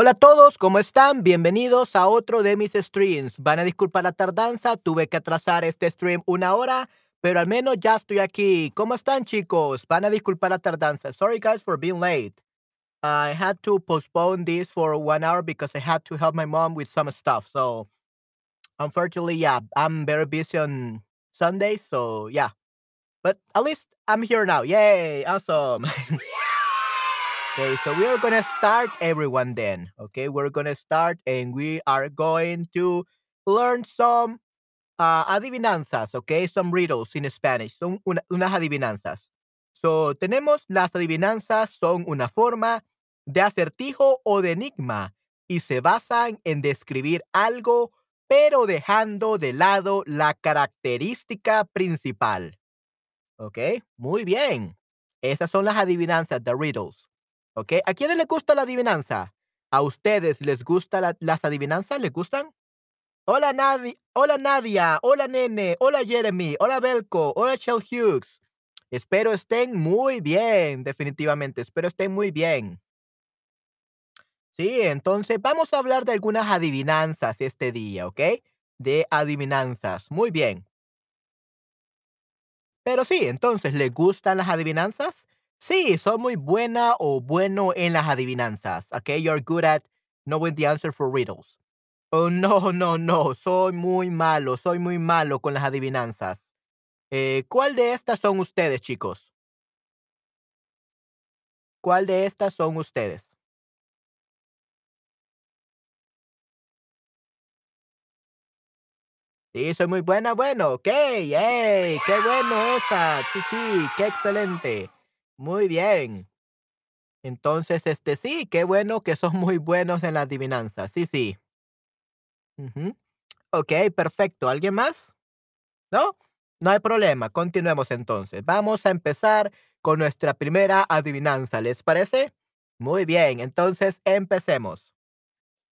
Hola a todos, ¿cómo están? Bienvenidos a otro de mis streams. Van a disculpar la tardanza, tuve que atrasar este stream una hora, pero al menos ya estoy aquí. ¿Cómo están, chicos? Van a disculpar la tardanza. Sorry, guys, for being late. I had to postpone this for one hour because I had to help my mom with some stuff. So, unfortunately, yeah, I'm very busy on Sundays. So, yeah. But at least I'm here now. Yay! Awesome. Okay, so we are gonna start everyone then. Okay, we're gonna start and we are going to learn some uh, adivinanzas, okay, some riddles in Spanish. Son una- unas adivinanzas. So, tenemos las adivinanzas, son una forma de acertijo o de enigma y se basan en describir algo, pero dejando de lado la característica principal. ¿Ok? Muy bien. Esas son las adivinanzas, the riddles. ¿Ok? ¿A quiénes les gusta la adivinanza? ¿A ustedes les gustan la- las adivinanzas? ¿Les gustan? Hola, Nadia. Hola, Nadia. Hola, Nene. Hola, Jeremy. Hola, Belko. Hola, Shell Hughes. Espero estén muy bien, definitivamente. Espero estén muy bien. Sí, entonces vamos a hablar de algunas adivinanzas este día, ¿ok? De adivinanzas. Muy bien. Pero sí, entonces, ¿le gustan las adivinanzas? Sí, soy muy buena o bueno en las adivinanzas. Okay, you're good at knowing the answer for riddles. Oh, no, no, no, soy muy malo, soy muy malo con las adivinanzas. Eh, ¿cuál de estas son ustedes, chicos? ¿Cuál de estas son ustedes? Sí, soy muy buena, bueno, ok, ¡Ey! ¡Qué bueno esa! Sí, sí, qué excelente. Muy bien. Entonces, este sí, qué bueno que son muy buenos en la adivinanza. Sí, sí. Ok, perfecto. ¿Alguien más? ¿No? No hay problema. Continuemos entonces. Vamos a empezar con nuestra primera adivinanza. ¿Les parece? Muy bien. Entonces, empecemos.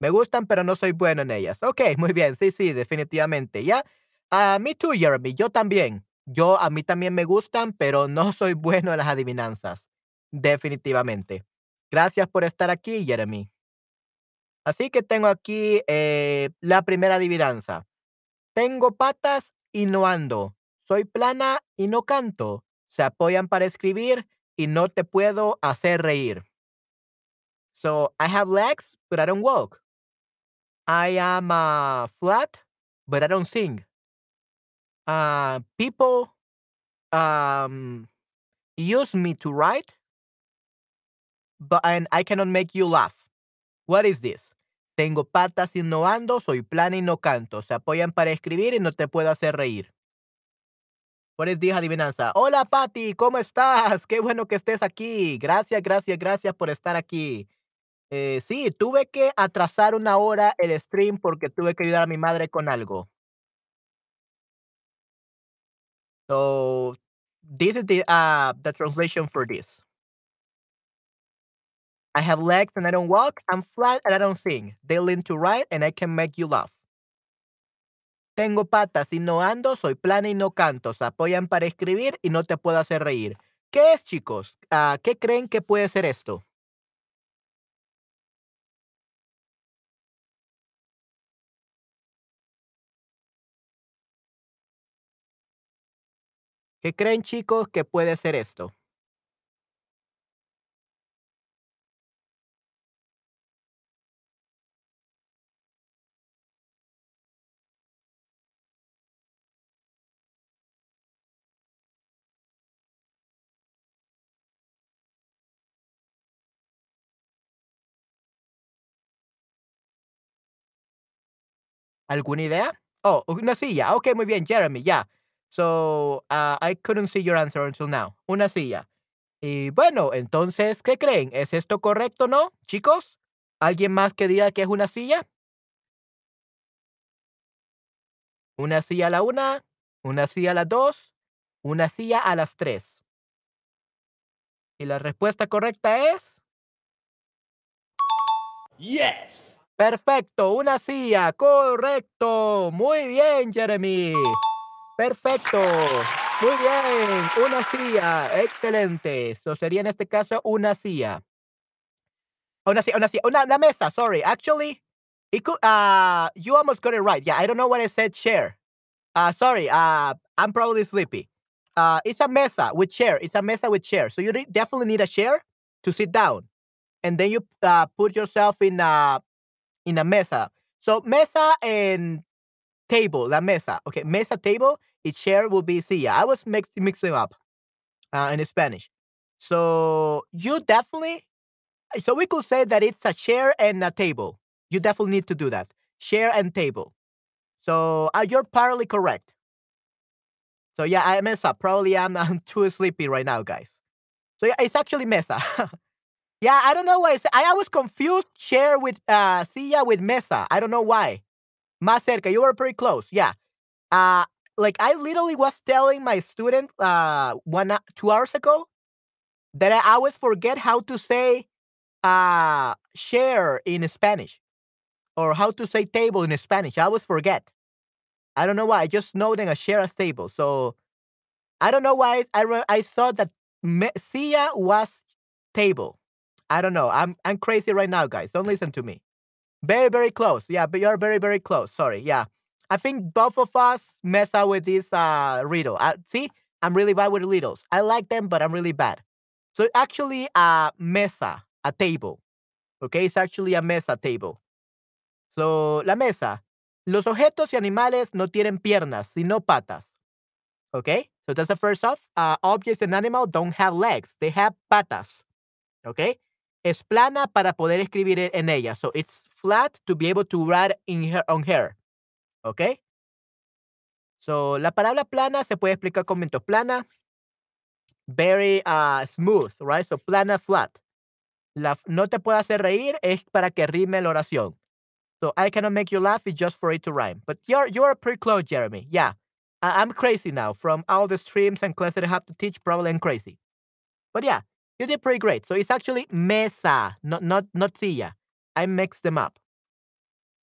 Me gustan, pero no soy bueno en ellas. Ok, muy bien. Sí, sí, definitivamente. ¿Ya? A mí tú, Jeremy. Yo también. Yo, a mí también me gustan, pero no soy bueno en las adivinanzas. Definitivamente. Gracias por estar aquí, Jeremy. Así que tengo aquí eh, la primera adivinanza. Tengo patas y no ando. Soy plana y no canto. Se apoyan para escribir y no te puedo hacer reír. So I have legs, but I don't walk. I am uh, flat, but I don't sing. Uh, people um, use me to write, but and I cannot make you laugh. What is this? Tengo patas y no ando, soy plana y no canto. Se apoyan para escribir y no te puedo hacer reír. What is this adivinanza? Hola, Patty, ¿cómo estás? Qué bueno que estés aquí. Gracias, gracias, gracias por estar aquí. Eh, sí, tuve que atrasar una hora el stream porque tuve que ayudar a mi madre con algo. So, this is the uh the translation for this. I have legs and I don't walk. I'm flat and I don't sing. They lean to right and I can make you laugh. Tengo patas y no ando, soy plana y no canto. Se apoyan para escribir y no te puedo hacer reír. ¿Qué es, chicos? Ah, ¿Qué creen que puede ser esto? ¿Qué creen, chicos, que puede ser esto? ¿Alguna idea? Oh, una silla. Ok, muy bien, Jeremy, ya. So, uh, I couldn't see your answer until now. Una silla. Y bueno, entonces, ¿qué creen? ¿Es esto correcto o no, chicos? ¿Alguien más que diga que es una silla? Una silla a la una, una silla a las dos, una silla a las tres. Y la respuesta correcta es... Yes. Perfecto, una silla, correcto. Muy bien, Jeremy. Perfecto. Muy bien, una silla. Excelente. Eso sería en este caso una silla. Una, silla, una, una, una mesa, sorry. Actually, it could, uh, you almost got it right. Yeah, I don't know what I said, chair. Uh, sorry, uh, I'm probably sleepy. Uh, it's a mesa with chair. It's a mesa with chair. So you definitely need a chair to sit down. And then you uh, put yourself in a, in a mesa. So mesa and table, la mesa. Okay, mesa, table. Its chair will be silla. I was mix, mixing up uh, in Spanish. So you definitely, so we could say that it's a chair and a table. You definitely need to do that. Chair and table. So uh, you're partly correct. So yeah, I mess up. Probably I'm, I'm too sleepy right now, guys. So yeah, it's actually mesa. yeah, I don't know why. I, I was confused chair with uh silla with mesa. I don't know why. Más cerca. You were pretty close. Yeah. Uh like I literally was telling my student uh one two hours ago that I always forget how to say uh share in Spanish or how to say table in Spanish. I always forget. I don't know why. I just know that I share a table. So I don't know why I I thought that me, Sia was table. I don't know. I'm I'm crazy right now, guys. Don't listen to me. Very, very close. Yeah, but you're very, very close. Sorry. Yeah. I think both of us mess up with this uh, riddle. Uh, see, I'm really bad with riddles. I like them, but I'm really bad. So actually, a mesa, a table. Okay, it's actually a mesa table. So, la mesa. Los objetos y animales no tienen piernas, sino patas. Okay, so that's the first off. Uh, objects and animals don't have legs, they have patas. Okay, es plana para poder escribir en ella. So it's flat to be able to write in her, on her. ¿Ok? So, la palabra plana se puede explicar con mento plana, very uh, smooth, right? So, plana, flat. La, no te puede hacer reír es para que rime la oración. So, I cannot make you laugh, it's just for it to rhyme. But you're, you're pretty close, Jeremy. Yeah. I, I'm crazy now. From all the streams and classes I have to teach, probably I'm crazy. But yeah, you did pretty great. So, it's actually mesa, not, not, not silla. I mixed them up.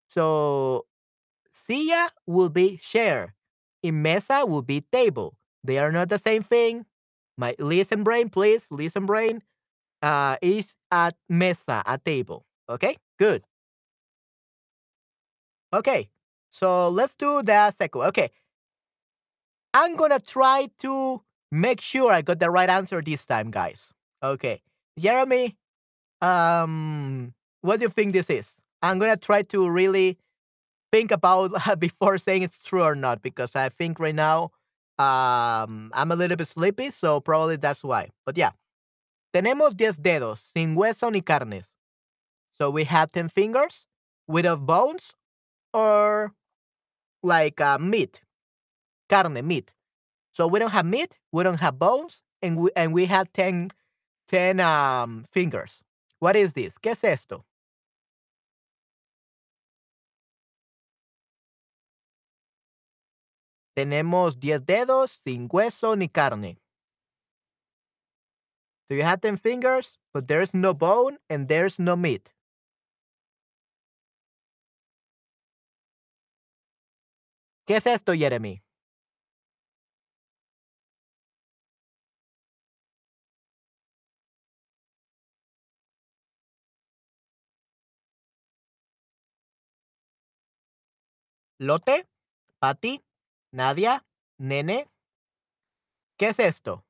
So, Silla will be chair. In mesa will be table. They are not the same thing. My listen brain, please. Listen brain. Uh, is at mesa, a table. Okay, good. Okay, so let's do the second. Okay, I'm gonna try to make sure I got the right answer this time, guys. Okay, Jeremy, um, what do you think this is? I'm gonna try to really think about before saying it's true or not because I think right now um, I'm a little bit sleepy, so probably that's why. But yeah, tenemos 10 dedos sin hueso ni carnes. So we have 10 fingers without bones or like uh, meat, carne, meat. So we don't have meat, we don't have bones, and we, and we have 10, 10 um, fingers. What is this? ¿Qué es esto? Tenemos 10 dedos sin hueso ni carne. So you have 10 fingers, but there's no bone and there's no meat. ¿Qué es esto, Jeremy? ¿Lote? ¿Pati? Nadia, nene, ¿qué es esto?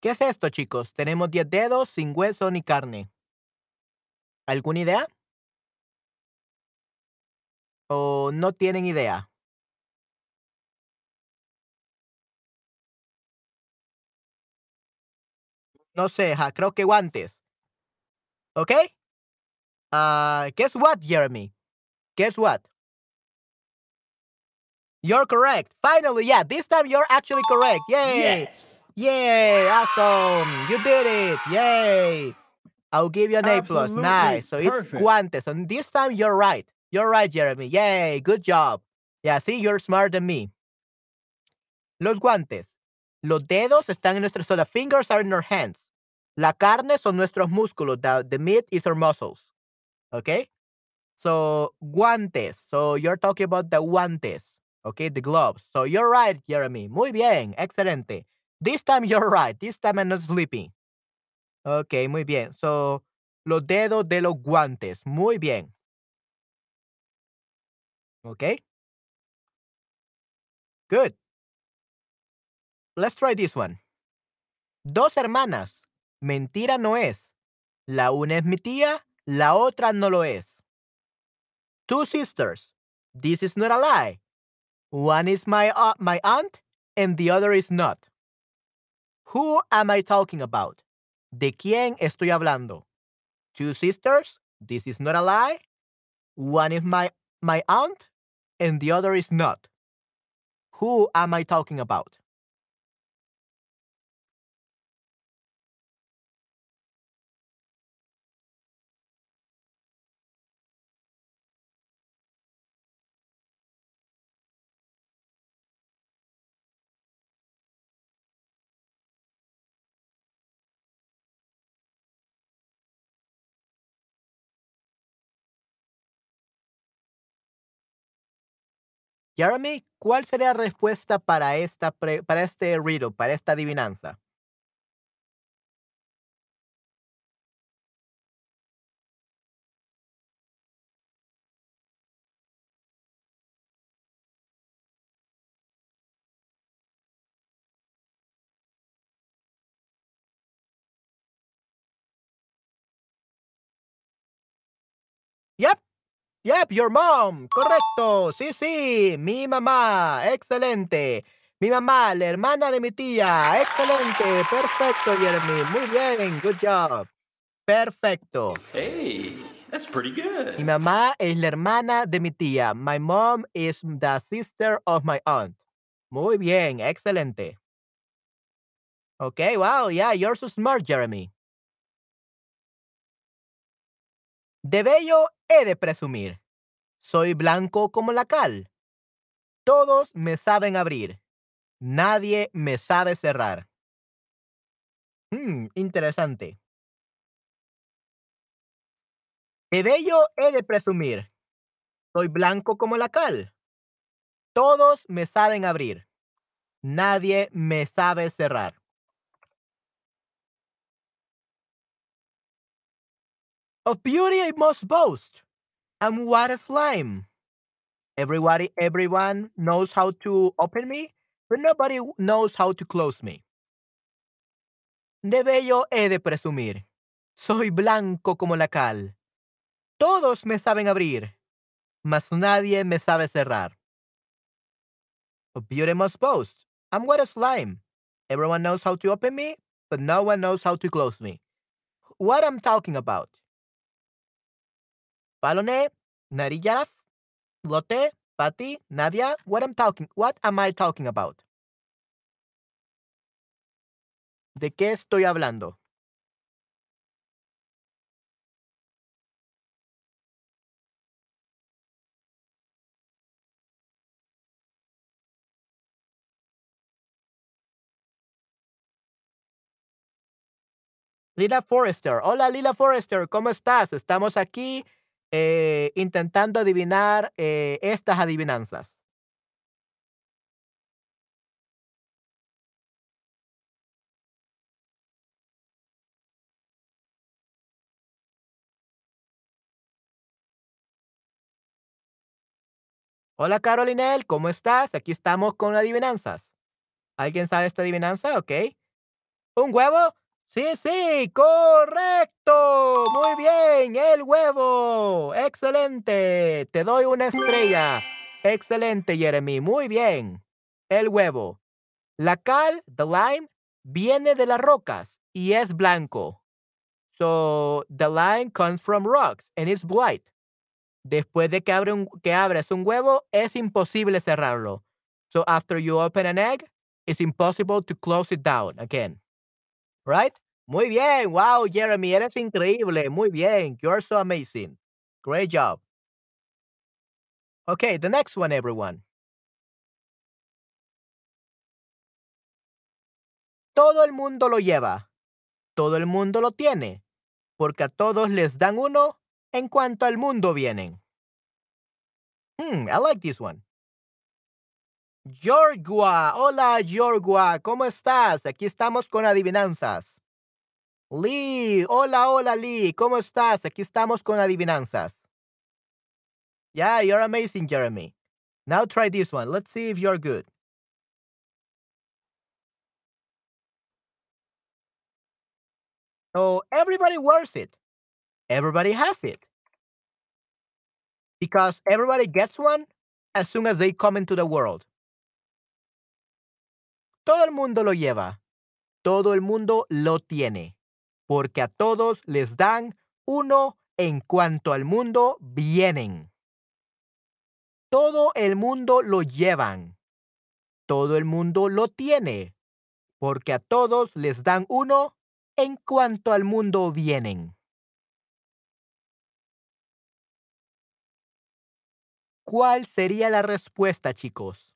¿Qué es esto, chicos? Tenemos 10 dedos sin hueso ni carne. ¿Alguna idea? ¿O no tienen idea? No sé, creo que guantes. ¿Ok? Uh, guess what, Jeremy? Guess what? You're correct. Finally, yeah, this time you're actually correct. Yay! Yes. Yay! Awesome! You did it! Yay! I'll give you an A plus. Absolutely Nice. So it's perfect. guantes. And this time you're right. You're right, Jeremy. Yay! Good job. Yeah, see, you're smarter than me. Los guantes. Los dedos están en nuestros, so the fingers are in our hands. La carne son nuestros músculos. The, the meat is our muscles. Okay? So, guantes. So, you're talking about the guantes. Okay, the gloves. So, you're right, Jeremy. Muy bien. Excelente. This time you're right. This time I'm not sleeping. Okay, muy bien. So, los dedos de los guantes. Muy bien. Okay? Good. Let's try this one. Dos hermanas. Mentira no es. La una es mi tía, la otra no lo es. Two sisters. This is not a lie. One is my uh, my aunt and the other is not. Who am I talking about? ¿De quién estoy hablando? Two sisters. This is not a lie. One is my my aunt and the other is not. Who am I talking about? Jeremy, ¿cuál sería la respuesta para esta para este riddle, para esta adivinanza? Yep, your mom. Correcto. Sí, sí. Mi mamá. Excelente. Mi mamá, la hermana de mi tía. Excelente. Perfecto, Jeremy. Muy bien. Good job. Perfecto. Hey, that's pretty Mi good. mamá es la hermana de mi tía. My mom is the sister of my aunt. Muy bien. Excelente. Okay, wow. Yeah, you're so smart, Jeremy. De bello he de presumir. Soy blanco como la cal. Todos me saben abrir. Nadie me sabe cerrar. Hmm, interesante. De bello he de presumir. Soy blanco como la cal. Todos me saben abrir. Nadie me sabe cerrar. Of beauty I must boast. I'm what a slime. Everybody, everyone knows how to open me, but nobody knows how to close me. De bello he de presumir. Soy blanco como la cal. Todos me saben abrir, mas nadie me sabe cerrar. Of beauty I must boast. I'm what a slime. Everyone knows how to open me, but no one knows how to close me. What I'm talking about? Palone, Narillaraf, Lotte, Patty, Nadia. What I'm talking? What am I talking about? ¿De qué estoy hablando? Lila Forrester. Hola Lila Forrester, ¿cómo estás? Estamos aquí eh, intentando adivinar eh, estas adivinanzas. Hola Carolinel, ¿cómo estás? Aquí estamos con adivinanzas. ¿Alguien sabe esta adivinanza? Ok. ¿Un huevo? Sí, sí, correcto. Muy bien, el huevo. Excelente. Te doy una estrella. Excelente, Jeremy. Muy bien. El huevo. La cal, the lime, viene de las rocas y es blanco. So, the lime comes from rocks and it's white. Después de que, abre un, que abres un huevo, es imposible cerrarlo. So, after you open an egg, it's impossible to close it down again. Right? Muy bien. Wow, Jeremy, eres increíble. Muy bien. You're so amazing. Great job. Okay, the next one, everyone. Todo el mundo lo lleva. Todo el mundo lo tiene. Porque a todos les dan uno en cuanto al mundo vienen. Hmm, I like this one. Yorgua. Hola, Yorgua. ¿Cómo estás? Aquí estamos con adivinanzas. Lee. Hola, hola, Lee. ¿Cómo estás? Aquí estamos con adivinanzas. Yeah, you're amazing, Jeremy. Now try this one. Let's see if you're good. So everybody wears it. Everybody has it. Because everybody gets one as soon as they come into the world. Todo el mundo lo lleva. Todo el mundo lo tiene. Porque a todos les dan uno en cuanto al mundo vienen. Todo el mundo lo llevan. Todo el mundo lo tiene. Porque a todos les dan uno en cuanto al mundo vienen. ¿Cuál sería la respuesta, chicos?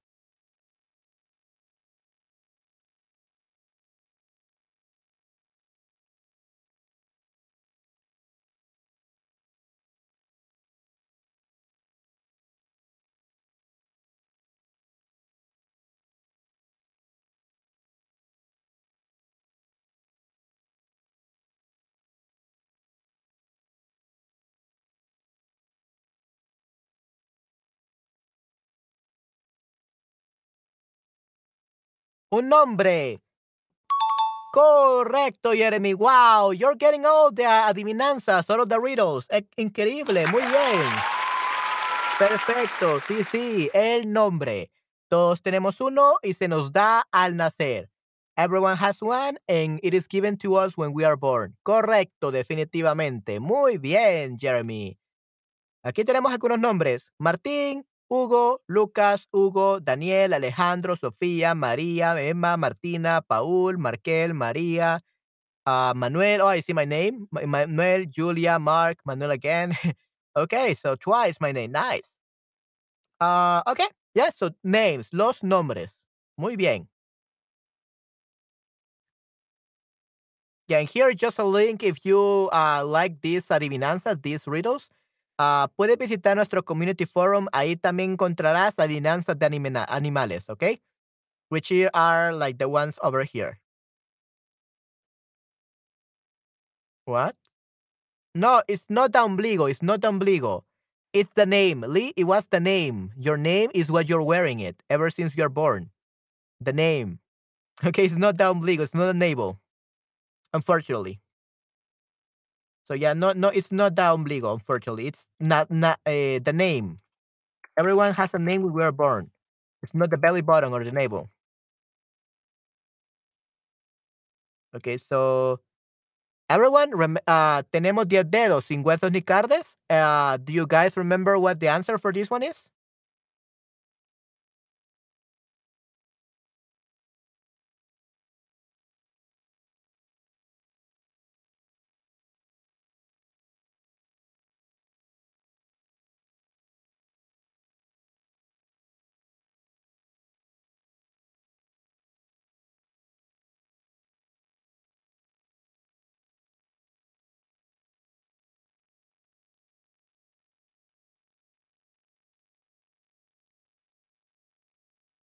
Un nombre. Correcto, Jeremy. Wow, you're getting all the adivinanzas, of the riddles. E- increíble, muy bien. Perfecto, sí, sí, el nombre. Todos tenemos uno y se nos da al nacer. Everyone has one and it is given to us when we are born. Correcto, definitivamente. Muy bien, Jeremy. Aquí tenemos algunos nombres. Martín, Hugo, Lucas, Hugo, Daniel, Alejandro, Sofía, María, Emma, Martina, Paul, Markel, María, uh, Manuel. Oh, I see my name. Ma- Manuel, Julia, Mark, Manuel again. okay, so twice my name. Nice. Uh, okay, yeah, so names, los nombres. Muy bien. Yeah, and here just a link if you uh, like these adivinanzas, these riddles. Uh, puedes visitar nuestro community forum. Ahí también encontrarás adivinanzas de animena- animales, okay? Which are like the ones over here. What? No, it's not the ombligo. It's not the ombligo. It's the name. Lee, it was the name. Your name is what you're wearing it ever since you're born. The name. Okay, it's not the ombligo. It's not the navel. Unfortunately. So yeah, no, no, it's not that ombligo. Unfortunately, it's not not uh, the name. Everyone has a name when we were born. It's not the belly button or the navel. Okay, so everyone, rem- uh, tenemos 10 dedos sin huesos ni carnes. Uh, do you guys remember what the answer for this one is?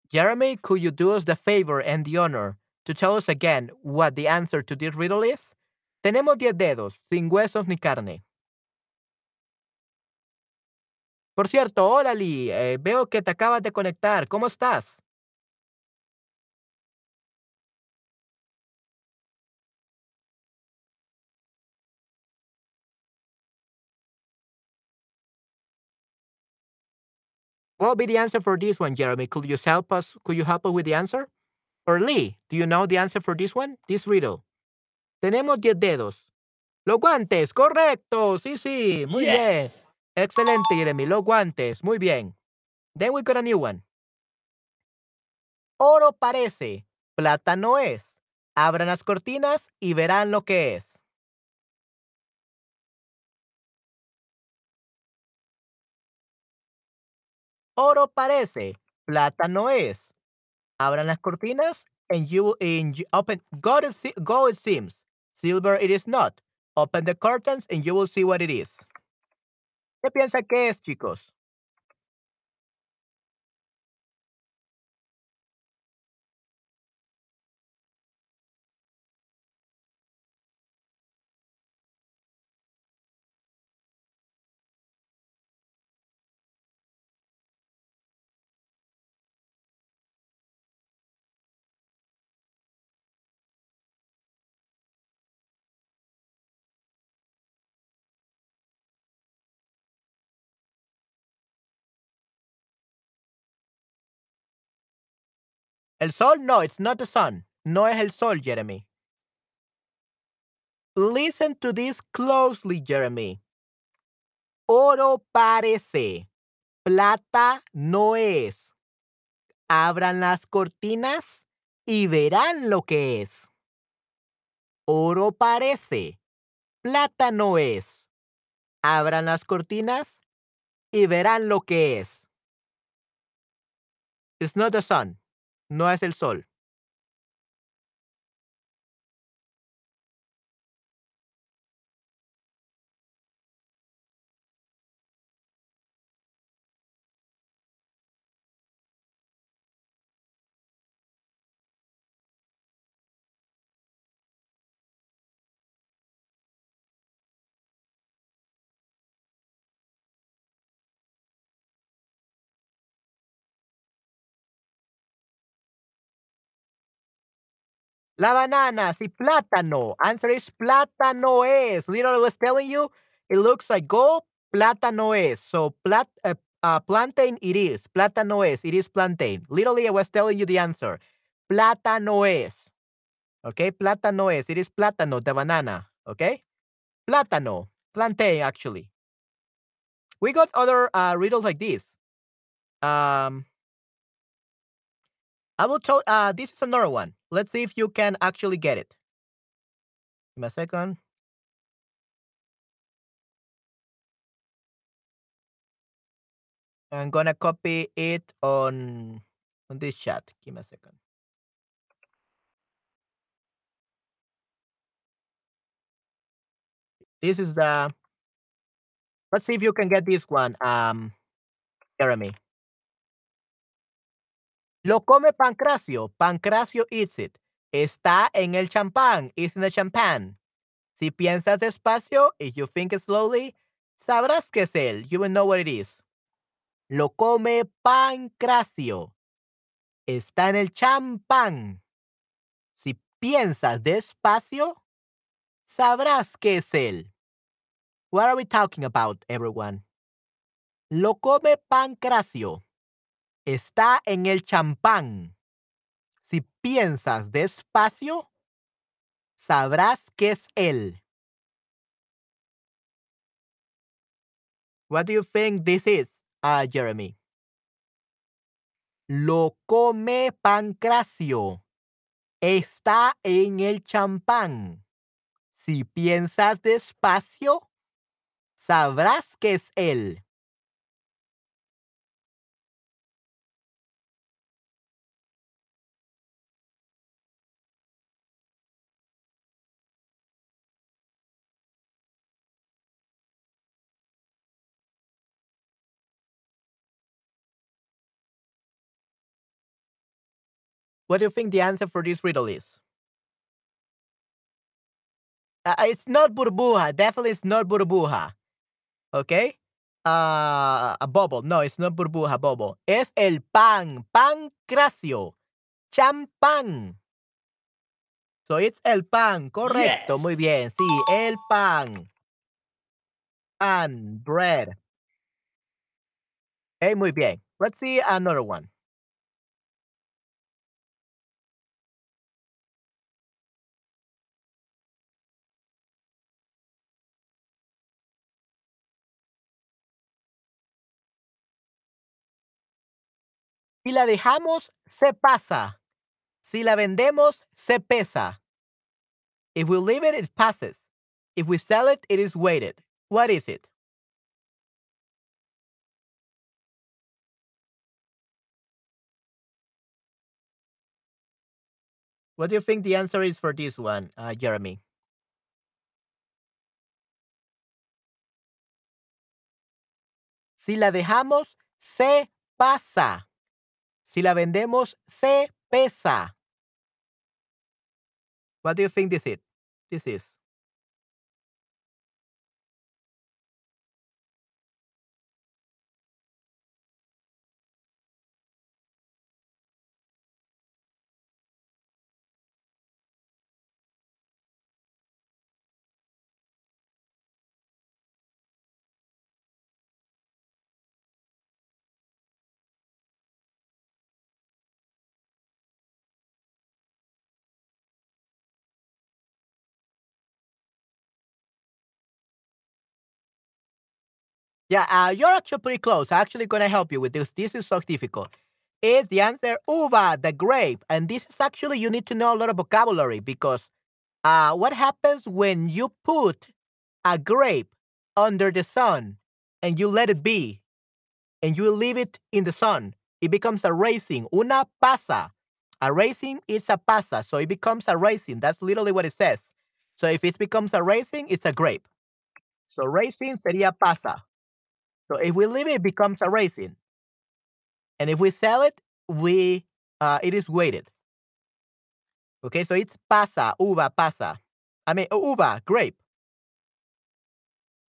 Jeremy, could you do us the favor and the honor to tell us again what the answer to this riddle is? Tenemos 10 dedos, sin huesos ni carne. Por cierto, hola Lee, eh, veo que te acabas de conectar. ¿Cómo estás? What will be the answer for this one, Jeremy? Could you help us? Could you help us with the answer? Or Lee, do you know the answer for this one? This riddle. Tenemos 10 dedos. Los guantes, correcto. Sí, sí, muy bien. Excelente, Jeremy. Los guantes, muy bien. Then we got a new one. Oro parece, plata no es. Abran las cortinas y verán lo que es. Oro parece, plata no es. Abran las cortinas and you and open gold gold it seems. Silver it is not. Open the curtains and you will see what it is. ¿Qué piensa que es, chicos? El sol? No, it's not the sun. No es el sol, Jeremy. Listen to this closely, Jeremy. Oro parece, plata no es. Abran las cortinas y verán lo que es. Oro parece, plata no es. Abran las cortinas y verán lo que es. It's not the sun. No es el sol. La banana, sí, plátano. Answer is plátano es. Literally was telling you, it looks like gold, plátano es. So plat, uh, uh, plantain it is. Plátano es. It is plantain. Literally, I was telling you the answer. Plátano es. Okay, plátano es. It is plátano, the banana. Okay, plátano, plantain actually. We got other uh, riddles like this. Um, I will tell. Uh, this is another one. Let's see if you can actually get it. Give me a second. I'm gonna copy it on on this chat. Give me a second. This is the. Let's see if you can get this one, um, Jeremy. Lo come Pancracio. Pancracio eats it. Está en el champán. Is in the champagne. Si piensas despacio, if you think slowly, sabrás que es él. You will know what it is. Lo come Pancracio. Está en el champán. Si piensas despacio, sabrás que es él. What are we talking about, everyone? Lo come Pancracio. Está en el champán. Si piensas despacio, sabrás que es él. What do you think this is, uh, Jeremy? Lo come Pancracio. Está en el champán. Si piensas despacio, sabrás que es él. What do you think the answer for this riddle is? Uh, it's not burbuja. Definitely, it's not burbuja. Okay? Uh, a bubble. No, it's not burbuja, bubble. Es el pan. Pancracio. Champán. So it's el pan. Correcto. Muy bien. Sí, el pan. Pan. Bread. Okay, muy bien. Let's see another one. Si la dejamos, se pasa. Si la vendemos, se pesa. If we leave it, it passes. If we sell it, it is weighted. What is it? What do you think the answer is for this one, uh, Jeremy? Si la dejamos, se pasa. Si la vendemos, se pesa. What do you think this is? This is. Yeah, uh, you're actually pretty close. I'm actually gonna help you with this. This is so difficult. Is the answer uva, the grape? And this is actually you need to know a lot of vocabulary because uh, what happens when you put a grape under the sun and you let it be and you leave it in the sun? It becomes a raisin. Una pasa. A raisin is a pasa, so it becomes a raisin. That's literally what it says. So if it becomes a raisin, it's a grape. So raisin sería pasa. So if we leave it, it becomes a raisin. And if we sell it, we uh, it is weighted. Okay, so it's pasa, uva, pasa. I mean, uva, grape.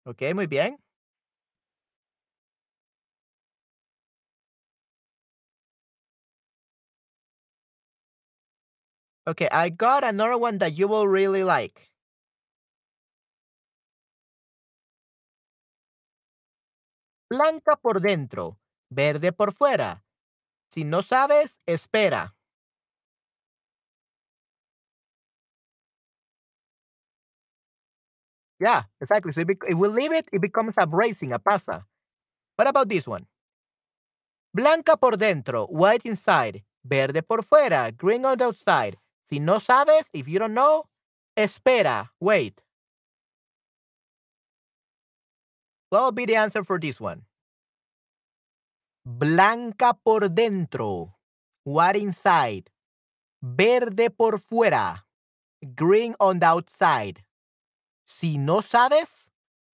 Okay, muy bien. Okay, I got another one that you will really like. Blanca por dentro, verde por fuera. Si no sabes, espera. Yeah, exactly. So if we leave it, it becomes a bracing, a pasa. What about this one? Blanca por dentro, white inside, verde por fuera, green on the outside. Si no sabes, if you don't know, espera, wait. What will be the answer for this one? Blanca por dentro, white inside, verde por fuera, green on the outside. Si no sabes,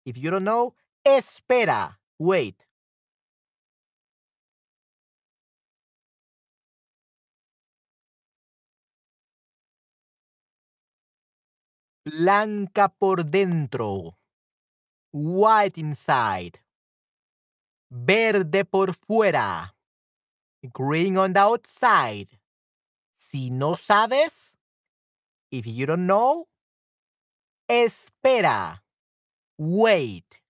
if you don't know, espera, wait. Blanca por dentro, white inside, verde por fuera, green on the outside. Si no sabes, if you don't know, espera, wait.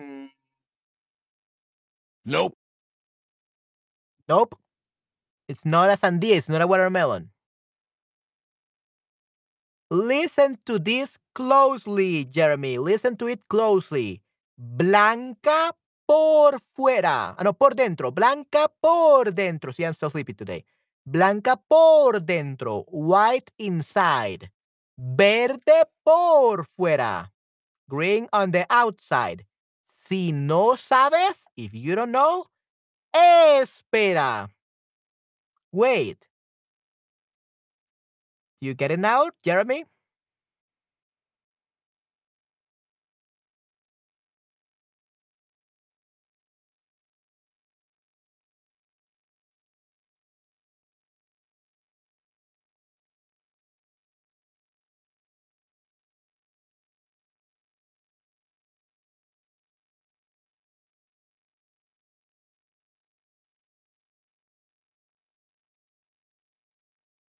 Mm. Nope. Nope. It's not a sandía, it's not a watermelon. Listen to this closely, Jeremy. Listen to it closely. Blanca por fuera. Ah, no, por dentro. Blanca por dentro. See, I'm so sleepy today. Blanca por dentro. White inside. Verde por fuera. Green on the outside. Si no sabes, if you don't know, espera. Wait. Do you get it now, Jeremy?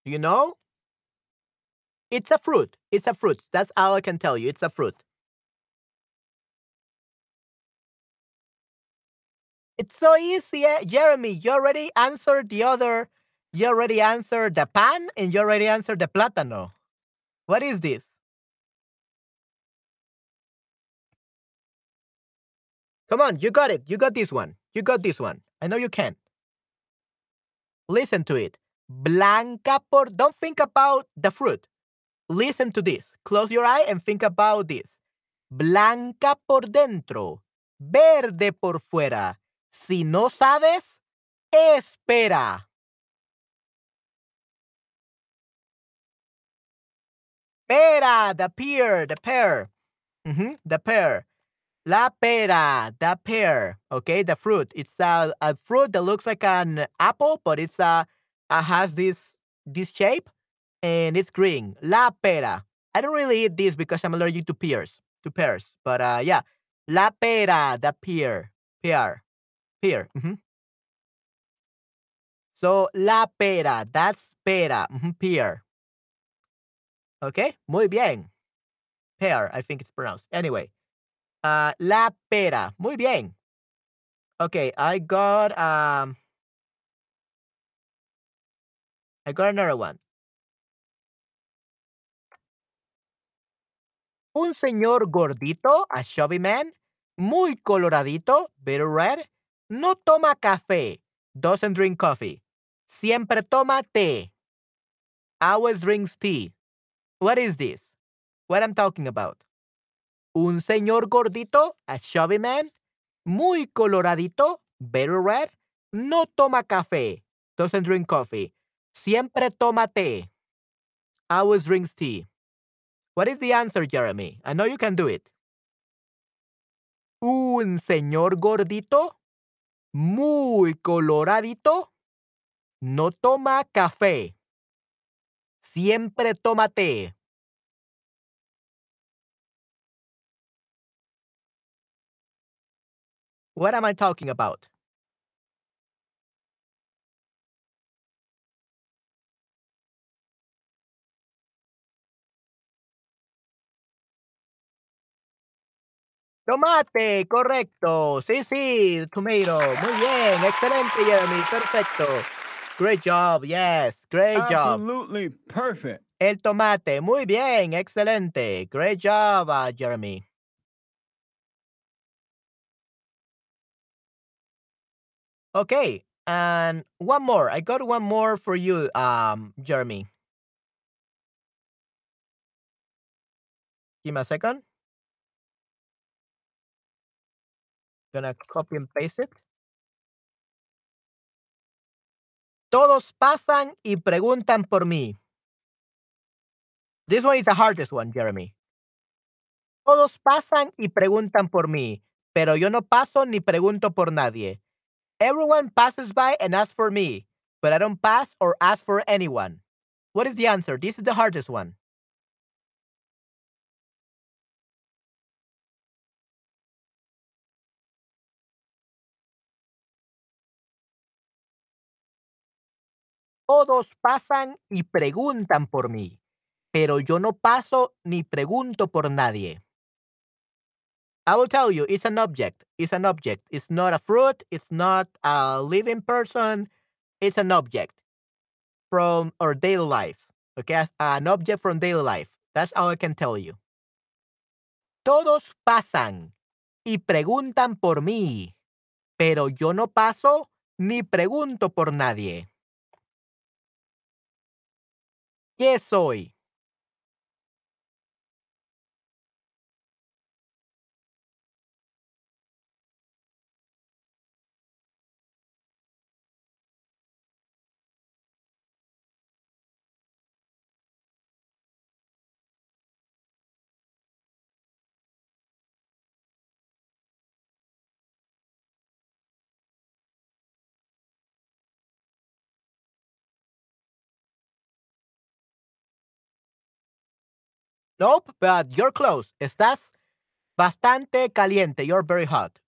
You know? It's a fruit. It's a fruit. That's all I can tell you. It's a fruit. It's so easy, eh? Jeremy. You already answered the other. You already answered the pan and you already answered the plátano. What is this? Come on, you got it. You got this one. You got this one. I know you can. Listen to it. Blanca por. Don't think about the fruit. Listen to this. Close your eye and think about this. Blanca por dentro, verde por fuera. Si no sabes, espera. Pera, the pear, the pear. Mhm, the pear. La pera, the pear. Okay, the fruit. It's a, a fruit that looks like an apple, but it's uh, uh has this this shape and it's green. La pera. I don't really eat this because I'm allergic to pears, to pears. But uh, yeah, la pera, the pear, pear, pear. mhm. So la pera, that's pera, mhm, pear. Okay, muy bien. Pear, I think it's pronounced. Anyway, uh, la pera, muy bien. Okay, I got um, I got another one. Un señor gordito, a chubby man, muy coloradito, very red, no toma café, doesn't drink coffee. Siempre toma té. Always drinks tea. What is this? What I'm talking about? Un señor gordito, a chubby man, muy coloradito, very red, no toma café, doesn't drink coffee. Siempre toma té. Always drinks tea. What is the answer, Jeremy? I know you can do it. Un señor gordito, muy coloradito, no toma café. Siempre toma té. What am I talking about? Tomate, correcto. Sí, sí, tomato. Muy bien, excelente, Jeremy, perfecto. Great job, yes, great job. Absolutely perfect. El tomate, muy bien, excelente. Great job, uh, Jeremy. Okay, and one more. I got one more for you, um, Jeremy. Give me a second. Gonna copy and paste it. Todos pasan y preguntan por mí. This one is the hardest one, Jeremy. Todos pasan y preguntan por mí, pero yo no paso ni pregunto por nadie. Everyone passes by and asks for me, but I don't pass or ask for anyone. What is the answer? This is the hardest one. Todos pasan y preguntan por mí, pero yo no paso ni pregunto por nadie. I will tell you, it's an object. It's an object. It's not a fruit. It's not a living person. It's an object from our daily life. Okay, an object from daily life. That's all I can tell you. Todos pasan y preguntan por mí, pero yo no paso ni pregunto por nadie. ¿Qué soy? Nope, but you're close. Estás bastante caliente. You're very hot.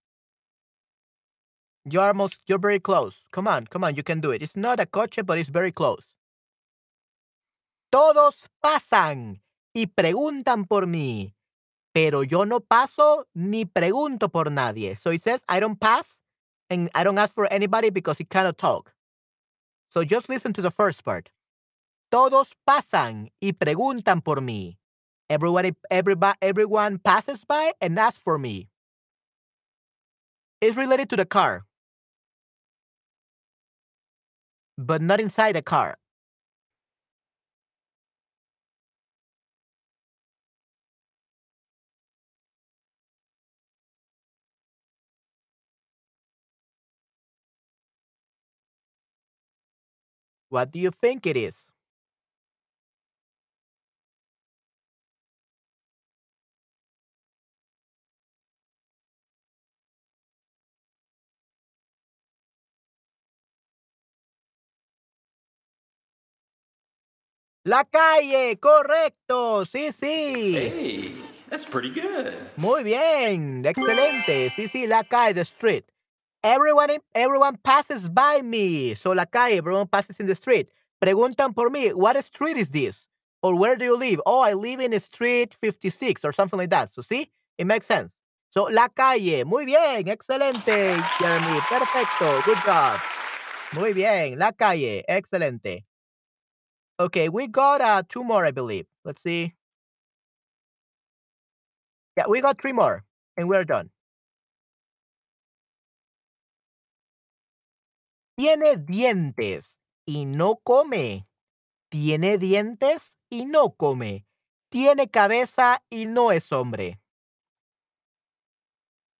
You're almost, you're very close. Come on, come on, you can do it. It's not a coche, but it's very close. Todos pasan y preguntan por mí, pero yo no paso ni pregunto por nadie. So it says, I don't pass and I don't ask for anybody because he cannot talk. So just listen to the first part. Todos pasan y preguntan por mí. Everybody, everybody, everyone passes by and asks for me. It's related to the car, but not inside the car. What do you think it is? La calle, correcto. Sí, sí. Hey, that's pretty good. Muy bien, excelente. Sí, sí, la calle, the street. Everyone, everyone passes by me. So la calle, everyone passes in the street. Preguntan por mí, what street is this? Or where do you live? Oh, I live in street 56 or something like that. So see, it makes sense. So la calle, muy bien, excelente, Jeremy, perfecto, good job. Muy bien, la calle, excelente. Okay, we got uh, two more, I believe. Let's see. Yeah, we got three more, and we're done. Tiene dientes y no come. Tiene dientes y no come. Tiene cabeza y no es hombre.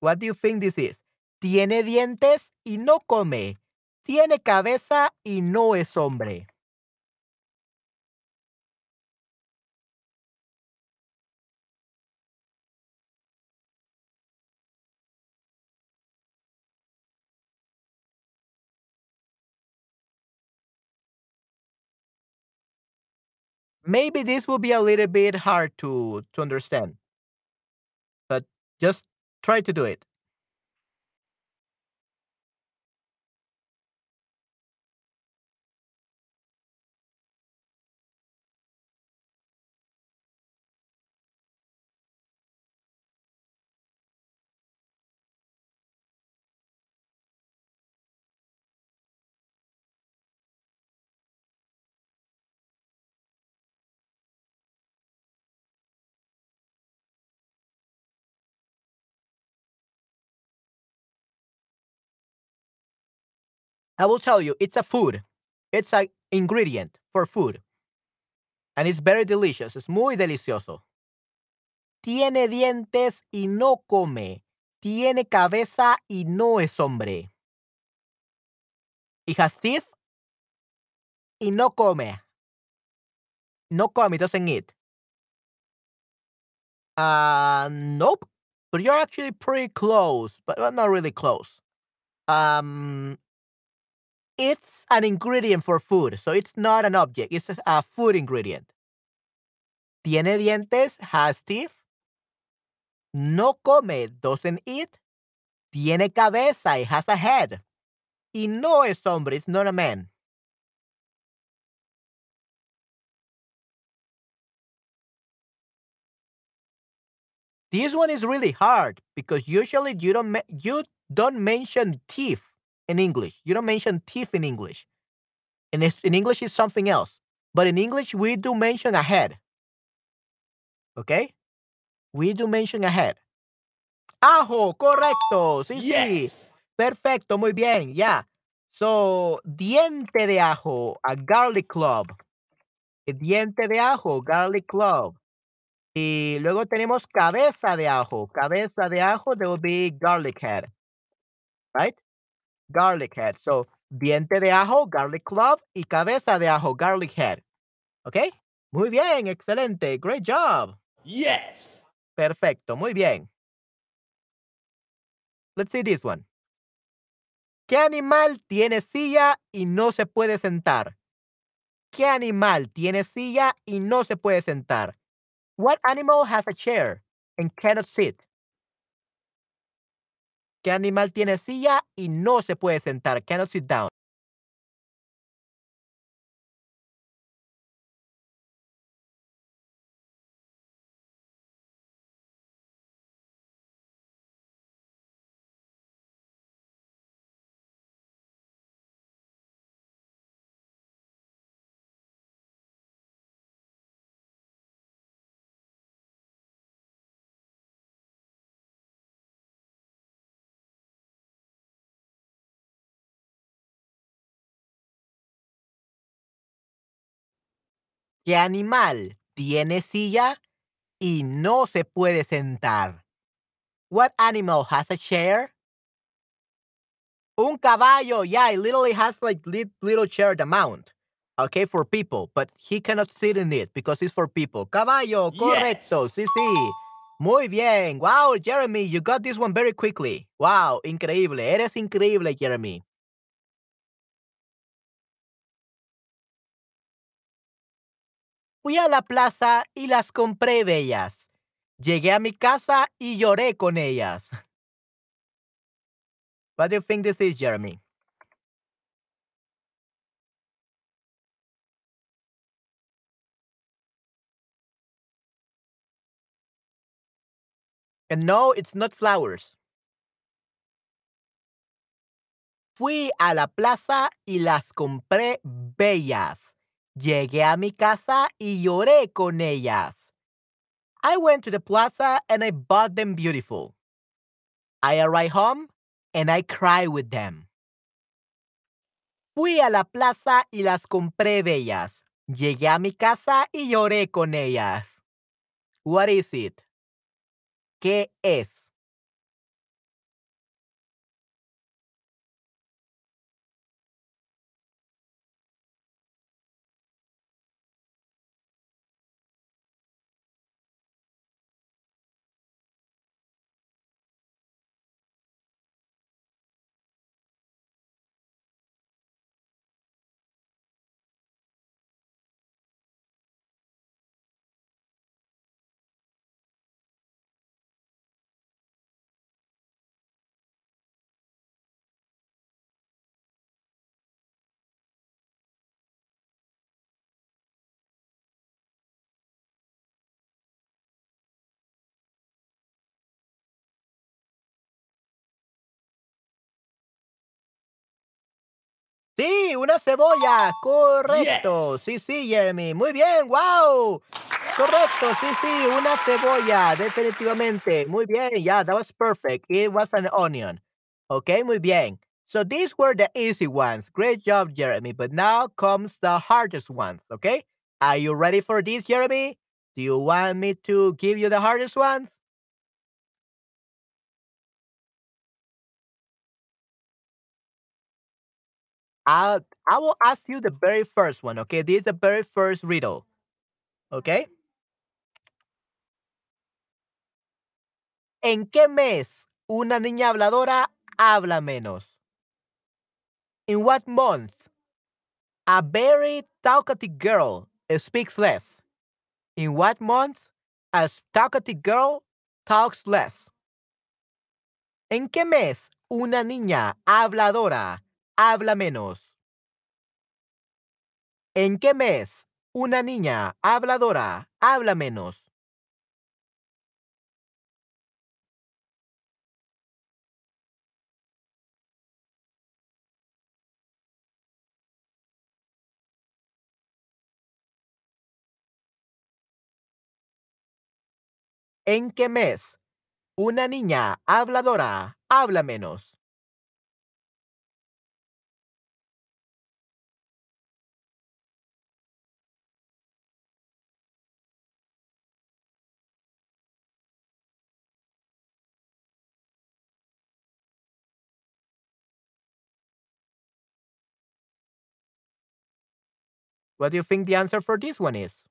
What do you think this is? Tiene dientes y no come. Tiene cabeza y no es hombre. Maybe this will be a little bit hard to to understand. But just try to do it. I will tell you, it's a food. It's an ingredient for food. And it's very delicious. Es muy delicioso. Tiene dientes y no come. Tiene cabeza y no es hombre. It has teeth y no come. No come, it doesn't eat. Uh, nope. But you're actually pretty close, but not really close. Um, it's an ingredient for food, so it's not an object. It's a food ingredient. Tiene dientes, has teeth. No come, doesn't eat. Tiene cabeza, it has a head. Y no es hombre, it's not a man. This one is really hard because usually you don't you don't mention teeth in English. You don't mention teeth in English. In, English, it's something else. But in English, we do mention a head. Okay? We do mention a head. Ajo, correcto. Sí, sí. Yes. Perfecto, muy bien. Yeah. So, diente de ajo, a garlic clove. Diente de ajo, garlic clove. Y luego tenemos cabeza de ajo. Cabeza de ajo, there will be garlic head. Right? Garlic head. So, diente de ajo, garlic clove. Y cabeza de ajo, garlic head. Okay? Muy bien, excelente. Great job. Yes. Perfecto, muy bien. Let's see this one. ¿Qué animal tiene silla y no se puede sentar? ¿Qué animal tiene silla y no se puede sentar? What animal has a chair and cannot sit? ¿Qué animal tiene silla y no se puede sentar? Cannot sit down. ¿Qué animal tiene silla y no se puede sentar? What animal has a chair? Un caballo, yeah, it literally has like lit- little chair the mount. Okay, for people, but he cannot sit in it because it's for people. Caballo, correcto, sí, sí. Muy bien. Wow, Jeremy, you got this one very quickly. Wow, increíble. Eres increíble, Jeremy. Fui a la plaza y las compré bellas. Llegué a mi casa y lloré con ellas. What do you think this is, Jeremy? And no, it's not flowers. Fui a la plaza y las compré bellas. Llegué a mi casa y lloré con ellas. I went to the plaza and I bought them beautiful. I arrived home and I cried with them. Fui a la plaza y las compré bellas. Llegué a mi casa y lloré con ellas. What is it? ¿Qué es? Sí, una cebolla. Correcto. Yes. Sí, sí, Jeremy. Muy bien. Wow. Correcto. Sí, sí, una cebolla. Definitivamente. Muy bien. Yeah, that was perfect. It was an onion. Okay, muy bien. So these were the easy ones. Great job, Jeremy. But now comes the hardest ones. Okay. Are you ready for this, Jeremy? Do you want me to give you the hardest ones? I'll, I will ask you the very first one. Okay. This is the very first riddle. Okay. ¿En qué mes una niña habladora habla menos? In what month a very talkative girl speaks less? In what month a talkative girl talks less? ¿En qué mes una niña habladora habla menos? ¿En qué mes una niña habladora habla menos? ¿En qué mes una niña habladora habla menos? What do you think the answer for this one is?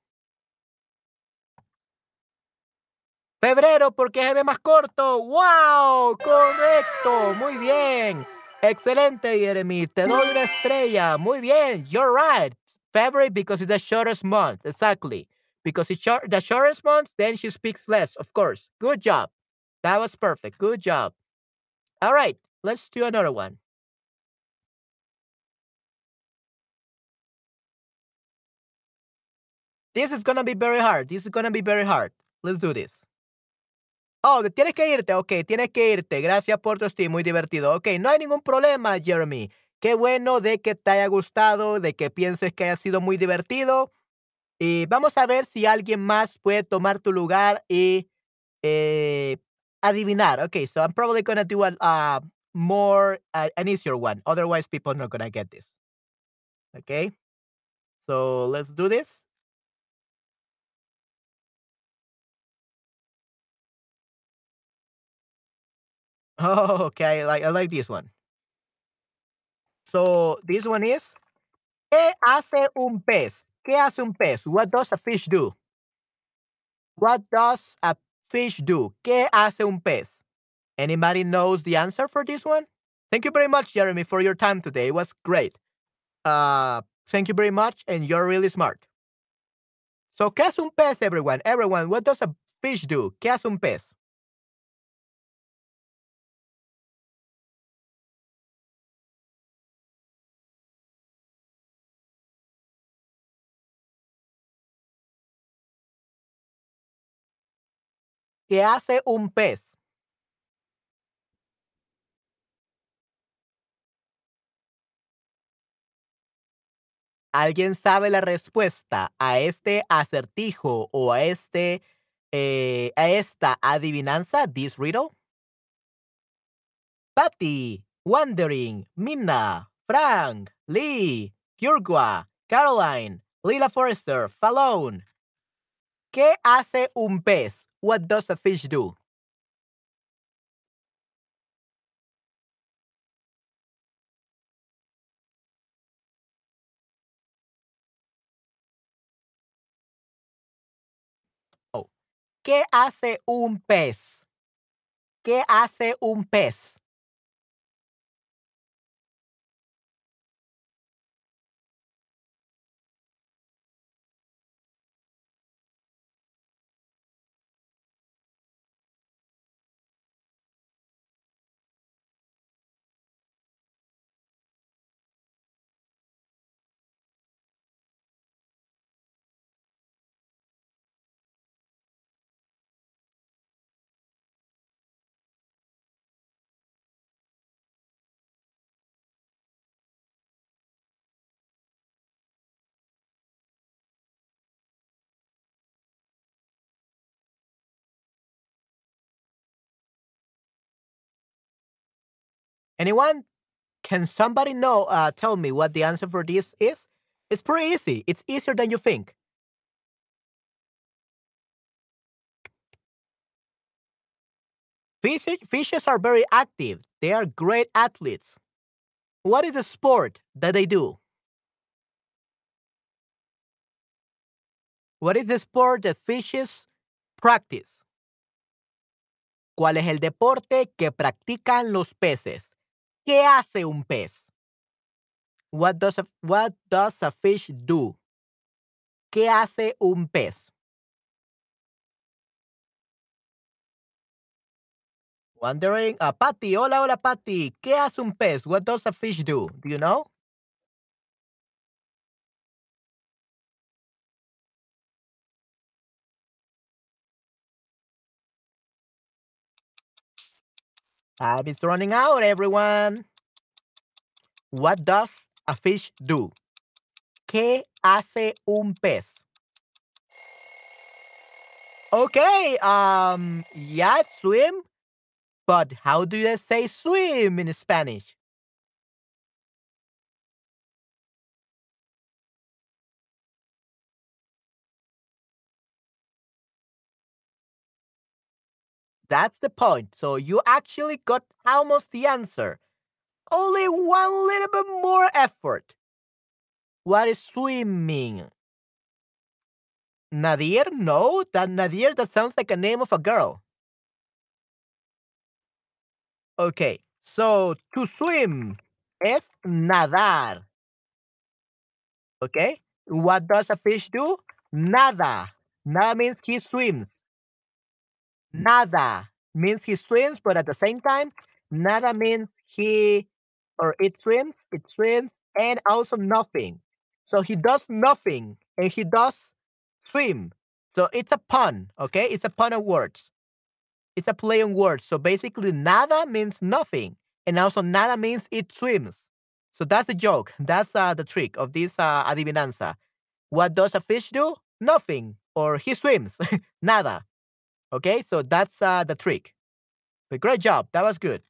Febrero, porque es el mes más corto. ¡Wow! Correcto. Muy bien. Excelente, Jeremy. Te doy una estrella. Muy bien. You're right. February because it's the shortest month. Exactly. Because it's short, the shortest month, then she speaks less, of course. Good job. That was perfect. Good job. All right. Let's do another one. This is gonna be very hard. This is gonna be very hard. Let's do this. Oh, tienes que irte. Ok, tienes que irte. Gracias por tu stream. Muy divertido. Ok, no hay ningún problema, Jeremy. Qué bueno de que te haya gustado, de que pienses que haya sido muy divertido. Y vamos a ver si alguien más puede tomar tu lugar y eh, adivinar. Ok, so I'm probably gonna do a, more, uh, an easier one. Otherwise, people are not gonna get this. Okay, so let's do this. Oh, okay. I like I like this one. So this one is ¿Qué hace un pez? ¿Qué hace un pez? What does a fish do? What does a fish do? ¿Qué hace un pez? Anybody knows the answer for this one? Thank you very much, Jeremy, for your time today. It was great. Uh, thank you very much, and you're really smart. So, ¿qué hace un pez, everyone? Everyone, what does a fish do? ¿Qué hace un pez? ¿Qué hace un pez? ¿Alguien sabe la respuesta a este acertijo o a este eh, a esta adivinanza, this riddle? Patty, Wondering, Minna, Frank, Lee, Yurgua, Caroline, Lila Forrester, Fallon. ¿Qué hace un pez? What does a fish do? Oh. ¿Qué hace un pez? ¿Qué hace un pez? Anyone? Can somebody know? Uh, tell me what the answer for this is? It's pretty easy. It's easier than you think. Fish, fishes are very active. They are great athletes. What is the sport that they do? What is the sport that fishes practice? ¿Cuál es el deporte que practican los peces? ¿Qué hace un pez? What does a, what does a fish do? ¿Qué hace un pez? Wondering, uh, Patty, hola, hola, Patty. ¿Qué hace un pez? What does a fish do? Do you know? Time is running out, everyone. What does a fish do? ¿Qué hace un pez? Okay, um, yeah, swim. But how do you say swim in Spanish? That's the point. So you actually got almost the answer. Only one little bit more effort. What is swimming? Nadir? No, that Nadir that sounds like a name of a girl. Okay, so to swim es nadar. Okay, what does a fish do? Nada. Nada means he swims. Nada means he swims, but at the same time, nada means he or it swims, it swims, and also nothing. So he does nothing and he does swim. So it's a pun, okay? It's a pun of words. It's a play on words. So basically, nada means nothing, and also nada means it swims. So that's the joke. That's uh, the trick of this uh, adivinanza. What does a fish do? Nothing. Or he swims. nada. Okay, so that's uh, the trick. But great job. That was good.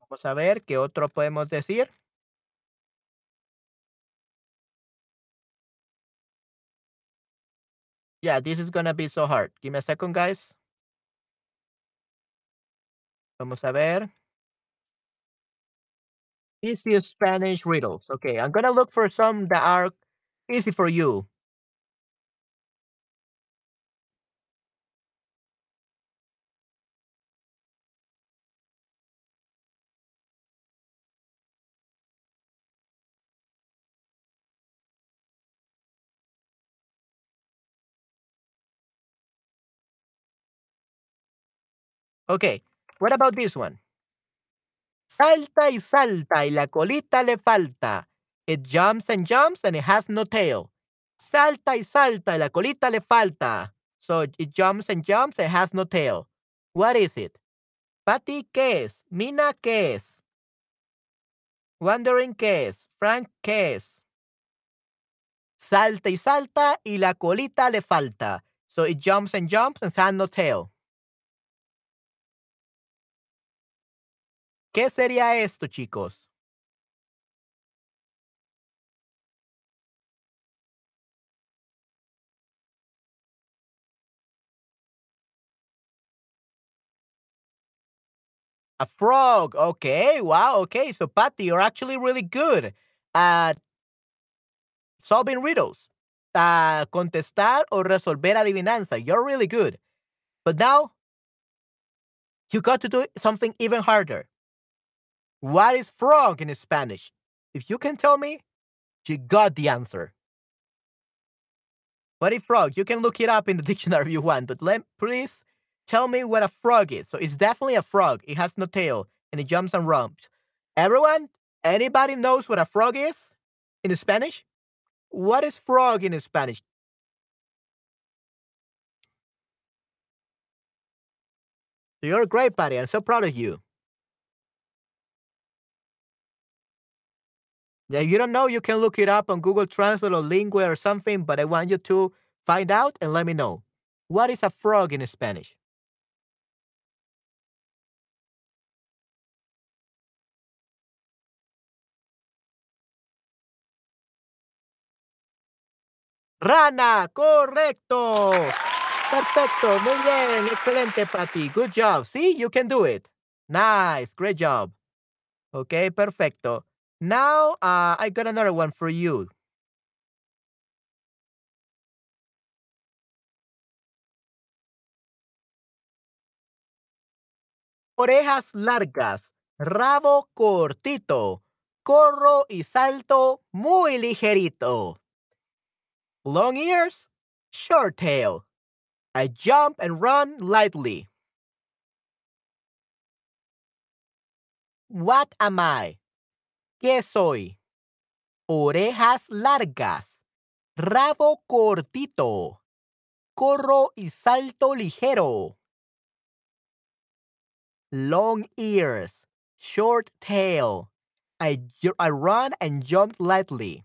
Vamos a ver qué otro podemos decir. Yeah, this is gonna be so hard. Give me a second, guys. Vamos a ver. Easy Spanish riddles. Okay, I'm gonna look for some that are easy for you. Okay, what about this one? Salta y salta y la colita le falta. It jumps and jumps and it has no tail. Salta y salta y la colita le falta. So it jumps and jumps and has no tail. What is it? Patty, ¿qué es? Mina, ¿qué es? Wondering, ¿qué es? Frank, ¿qué es? Salta y salta y la colita le falta. So it jumps and jumps and has no tail. ¿Qué sería esto, chicos? A frog. Okay. Wow. Okay. So, Patty, you're actually really good at solving riddles. Uh, contestar o resolver adivinanza. You're really good. But now, you got to do something even harder. What is frog in Spanish? If you can tell me, you got the answer. What is frog? You can look it up in the dictionary if you want, but let please tell me what a frog is. So it's definitely a frog. It has no tail and it jumps and rumps. Everyone, anybody knows what a frog is in Spanish? What is frog in Spanish? You're a great buddy. I'm so proud of you. Yeah, you don't know, you can look it up on Google Translate or Lingua or something, but I want you to find out and let me know. What is a frog in Spanish? Rana, correcto. Perfecto, muy bien, excelente, Patty. Good job. See, you can do it. Nice, great job. Okay, perfecto. Now, uh, I got another one for you. Orejas largas, rabo cortito, corro y salto muy ligerito. Long ears, short tail. I jump and run lightly. What am I? ¿Qué soy? Orejas largas, rabo cortito, corro y salto ligero. Long ears, short tail. I, I run and jump lightly.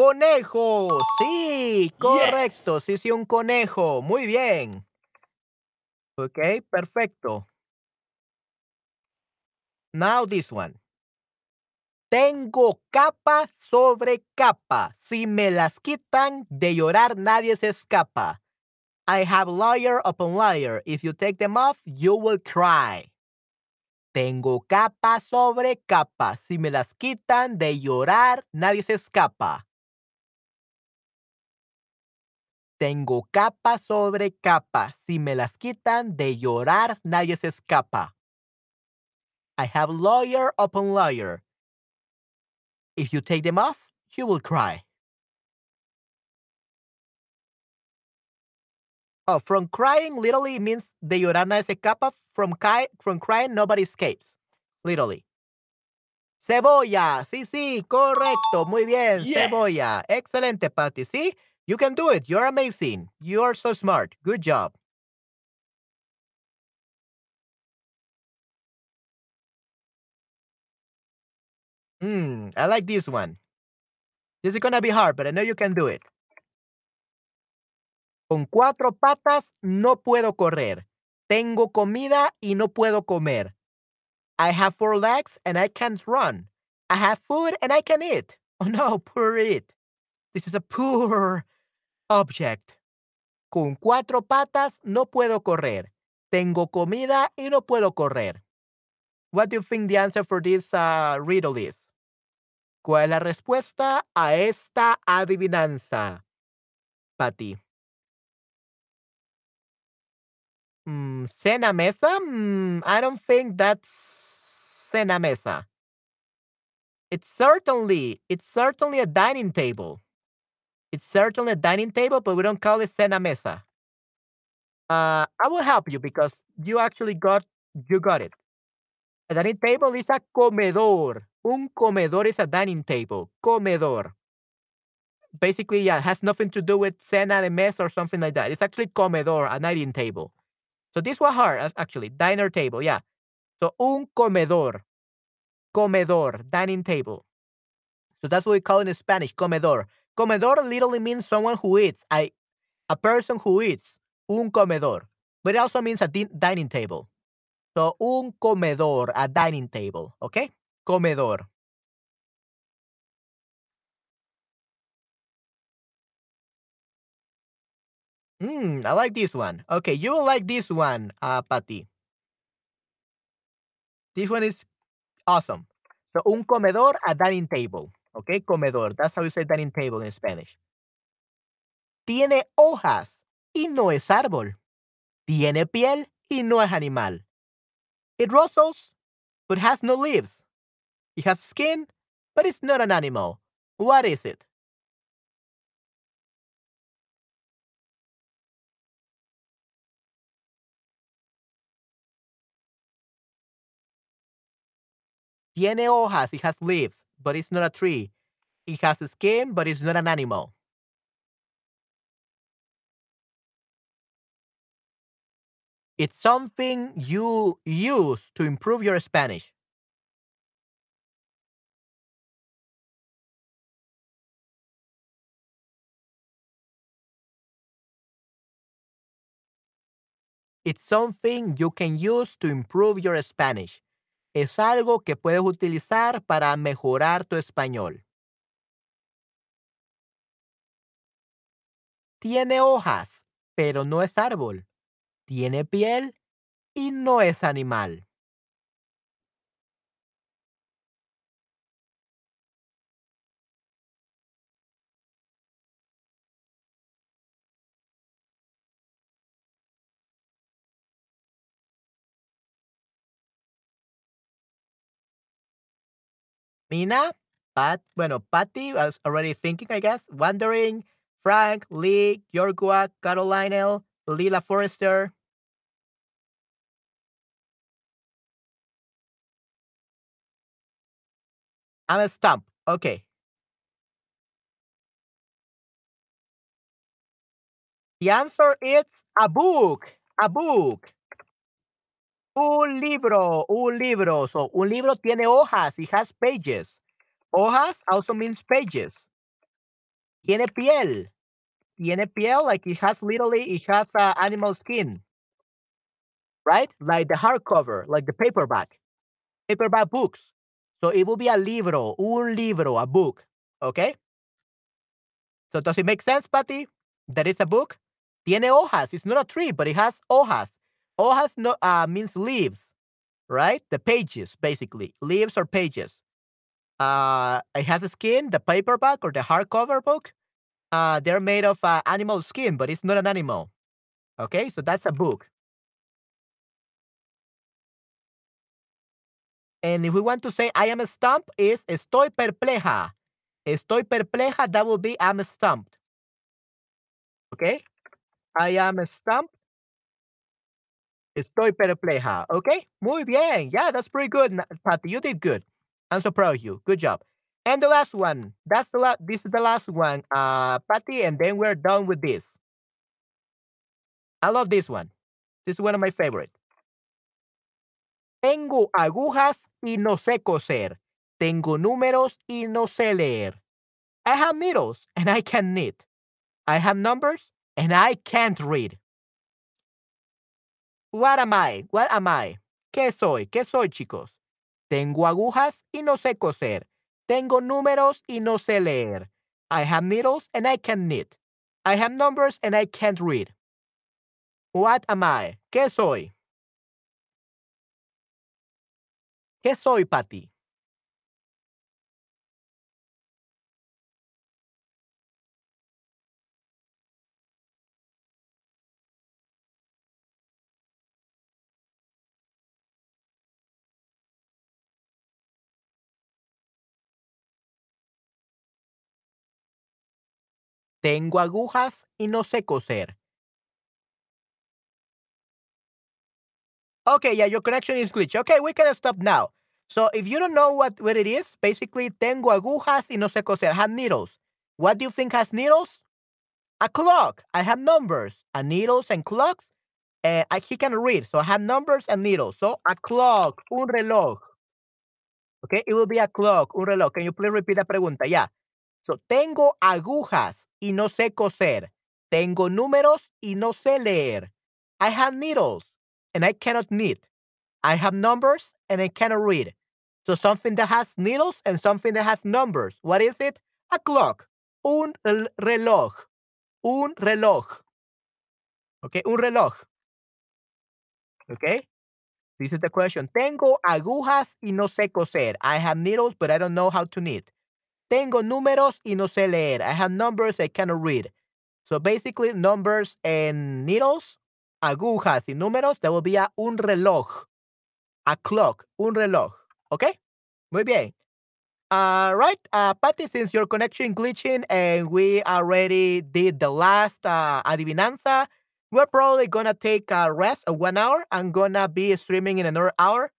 Conejo, sí, correcto, sí, sí, un conejo, muy bien. Ok, perfecto. Now this one. Tengo capa sobre capa. Si me las quitan, de llorar nadie se escapa. I have lawyer upon lawyer. If you take them off, you will cry. Tengo capa sobre capa. Si me las quitan, de llorar nadie se escapa. Tengo capa sobre capa. Si me las quitan, de llorar nadie se escapa. I have lawyer upon lawyer. If you take them off, you will cry. Oh, from crying literally means de llorar nadie se escapa. From, from crying, nobody escapes. Literally. Cebolla. Sí, sí, correcto. Muy bien. Cebolla. Excelente, Patty. Sí, You can do it. You're amazing. You are so smart. Good job. Mm, I like this one. This is gonna be hard, but I know you can do it. Con cuatro patas no puedo correr. Tengo comida y no puedo comer. I have four legs and I can't run. I have food and I can eat. Oh no, poor it. This is a poor object. Con cuatro patas no puedo correr. Tengo comida y no puedo correr. What do you think the answer for this uh, riddle is? ¿Cuál es la respuesta a esta adivinanza, Patty? Mm, cena mesa? Mm, I don't think that's cena mesa. It's certainly, it's certainly a dining table. It's certainly a dining table, but we don't call it cena mesa. Uh, I will help you because you actually got, you got it. A dining table is a comedor. Un comedor is a dining table. Comedor. Basically, yeah, has nothing to do with cena de mesa or something like that. It's actually comedor, a dining table. So this was hard, actually. Diner table, yeah. So un comedor. Comedor, dining table. So that's what we call it in Spanish, comedor. Comedor literally means someone who eats, I, a person who eats, un comedor. But it also means a din- dining table. So un comedor, a dining table, okay? Comedor. Mm, I like this one. Okay, you will like this one, uh, Patty. This one is awesome. So un comedor, a dining table. Okay, comedor. That's how you say dining table in Spanish. Tiene hojas y no es árbol. Tiene piel y no es animal. It rustles, but has no leaves. It has skin, but it's not an animal. What is it? Tiene hojas, it has leaves, but it's not a tree. It has a skin, but it's not an animal. It's something you use to improve your Spanish. It's something you can use to improve your Spanish. Es algo que puedes utilizar para mejorar tu español. Tiene hojas, pero no es árbol. Tiene piel y no es animal. Mina, Pat, bueno, Patty was already thinking, I guess. Wondering, Frank, Lee, Yorgua, Caroline, Lila Forrester. I'm a stump. Okay. The answer is a book. A book. Un libro, un libro. So, un libro tiene hojas. It has pages. Hojas also means pages. Tiene piel. Tiene piel, like it has literally, it has uh, animal skin. Right? Like the hardcover, like the paperback. Paperback books. So it will be a libro, un libro, a book. Okay? So does it make sense, Patty? That it's a book? Tiene hojas. It's not a tree, but it has hojas. Hojas no, uh, means leaves, right? The pages, basically. Leaves or pages. Uh, it has a skin, the paperback or the hardcover book. Uh, they're made of uh, animal skin, but it's not an animal. Okay, so that's a book. And if we want to say I am stumped, is estoy perpleja. Estoy perpleja, that will be I'm stumped. Okay? I am stumped. Estoy perpleja. Okay? Muy bien. Yeah, that's pretty good, Patty. You did good. I'm so proud of you. Good job. And the last one. That's the last. This is the last one, uh, Patty, and then we're done with this. I love this one. This is one of my favorite. Tengo agujas y no sé coser. Tengo números y no sé leer. I have needles and I can knit. I have numbers and I can't read. What am I? What am I? ¿Qué soy? ¿Qué soy, chicos? Tengo agujas y no sé coser. Tengo números y no sé leer. I have needles and I can knit. I have numbers and I can't read. What am I? ¿Qué soy? ¿Qué soy, Patty? Tengo agujas y no sé coser. Okay, yeah, your connection is glitched. Okay, we can stop now. So if you don't know what, what it is, basically, tengo agujas y no sé coser. I have needles. What do you think has needles? A clock. I have numbers. A needles and clocks. Uh, I, he can read. So I have numbers and needles. So a clock, un reloj. Okay, it will be a clock, un reloj. Can you please repeat the pregunta? Yeah. So, tengo agujas y no sé coser. Tengo números y no sé leer. I have needles and I cannot knit. I have numbers and I cannot read. So something that has needles and something that has numbers. What is it? A clock. Un reloj. Un reloj. Okay, un reloj. Okay? This is the question. Tengo agujas y no sé coser. I have needles, but I don't know how to knit. Tengo números y no sé leer. I have numbers I cannot read. So basically, numbers and needles agujas y números, te will be a un reloj. A clock, un reloj. Okay? Muy bien. All right, uh, Patty, since your connection glitching and we already did the last uh, adivinanza, we're probably gonna take a rest of one hour. I'm gonna be streaming in another hour.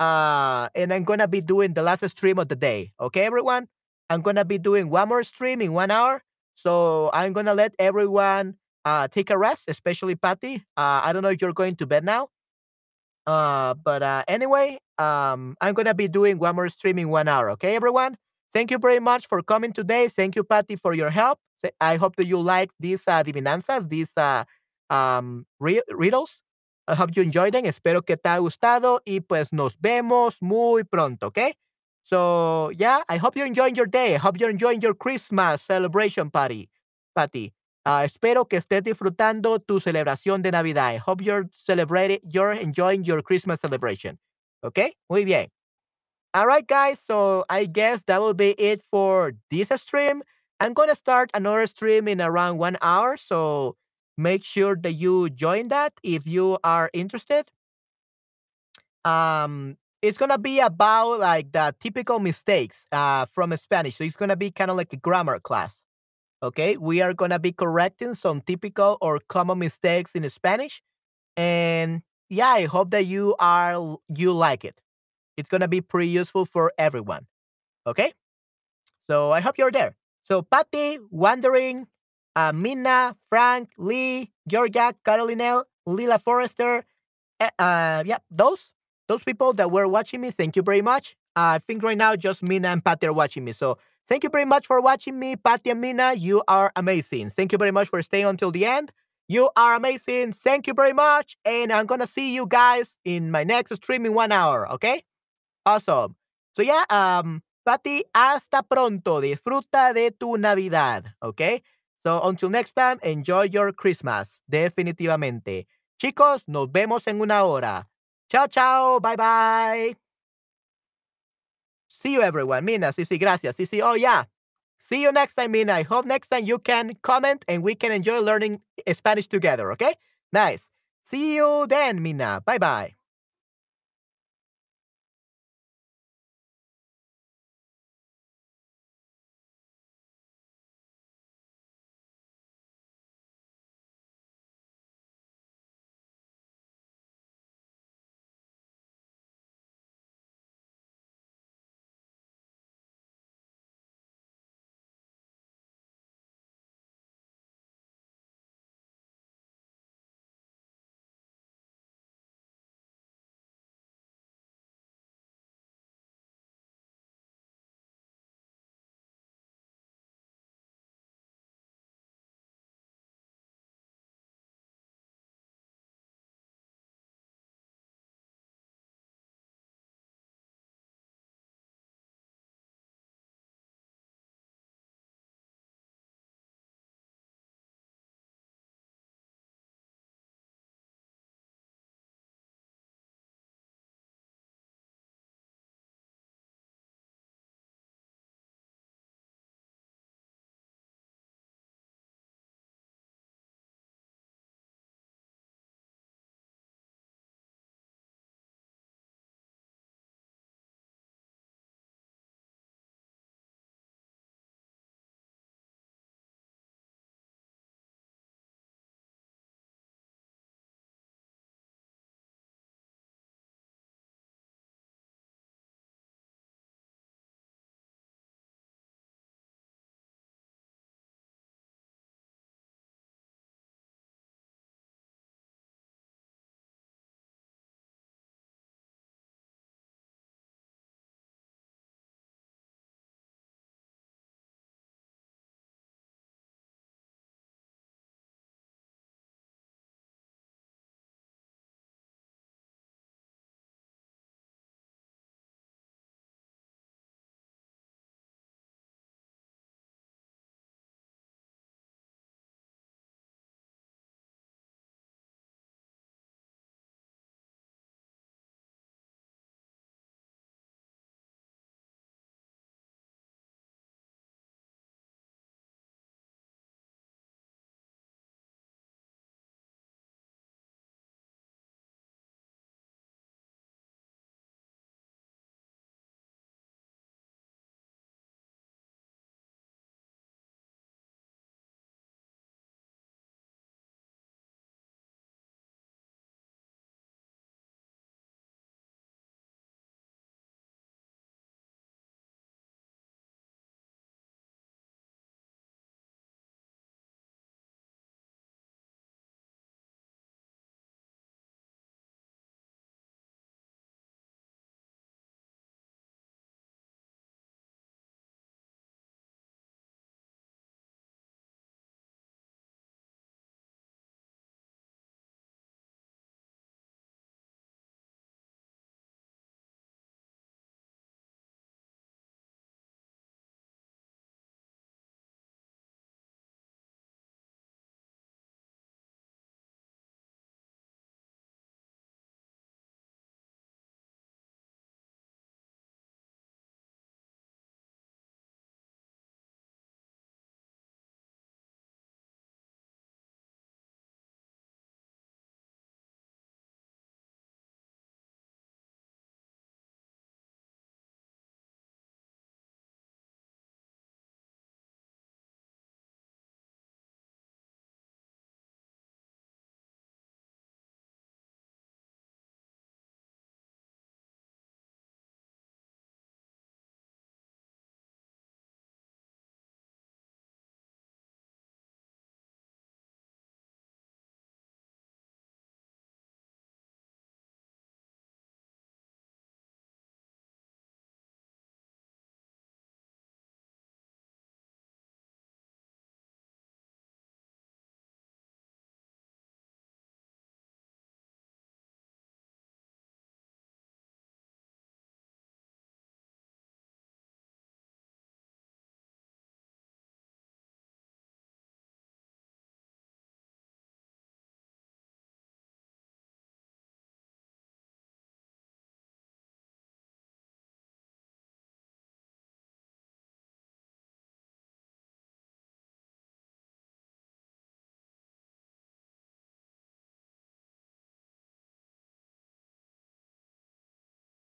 Uh, and I'm gonna be doing the last stream of the day. Okay, everyone? I'm gonna be doing one more stream in one hour. So I'm gonna let everyone uh, take a rest, especially Patty. Uh, I don't know if you're going to bed now. Uh, but uh, anyway, um, I'm gonna be doing one more stream in one hour. Okay, everyone. Thank you very much for coming today. Thank you, Patty, for your help. I hope that you like these uh, divinanzas, these uh, um, riddles. I hope you enjoyed them. Espero que te haya gustado y pues nos vemos muy pronto, okay? So yeah, I hope you're enjoying your day. I hope you're enjoying your Christmas celebration party, Patty. Uh, espero que estés disfrutando tu celebración de Navidad. I hope you're celebrating, you're enjoying your Christmas celebration. Okay, muy bien. All right, guys. So I guess that will be it for this stream. I'm gonna start another stream in around one hour. So make sure that you join that if you are interested. Um, it's gonna be about like the typical mistakes uh from Spanish. So it's gonna be kind of like a grammar class. Okay, we are gonna be correcting some typical or common mistakes in Spanish, and yeah, I hope that you are you like it. It's gonna be pretty useful for everyone. Okay, so I hope you're there. So Patty, Wandering, uh, Mina, Frank, Lee, Georgia, Carolinelle, Lila Forrester, uh, uh, yeah, those those people that were watching me. Thank you very much. I think right now just Mina and Patty are watching me. So Thank you very much for watching me, Patty and Mina. You are amazing. Thank you very much for staying until the end. You are amazing. Thank you very much. And I'm gonna see you guys in my next stream in one hour. Okay? Awesome. So yeah, um, Patty, hasta pronto. Disfruta de tu Navidad. Okay? So until next time, enjoy your Christmas. Definitivamente. Chicos, nos vemos en una hora. Chao, chao. Bye, bye. See you, everyone. Mina, sí, gracias. Sí. Oh, yeah. See you next time, Mina. I hope next time you can comment and we can enjoy learning Spanish together, okay? Nice. See you then, Mina. Bye bye.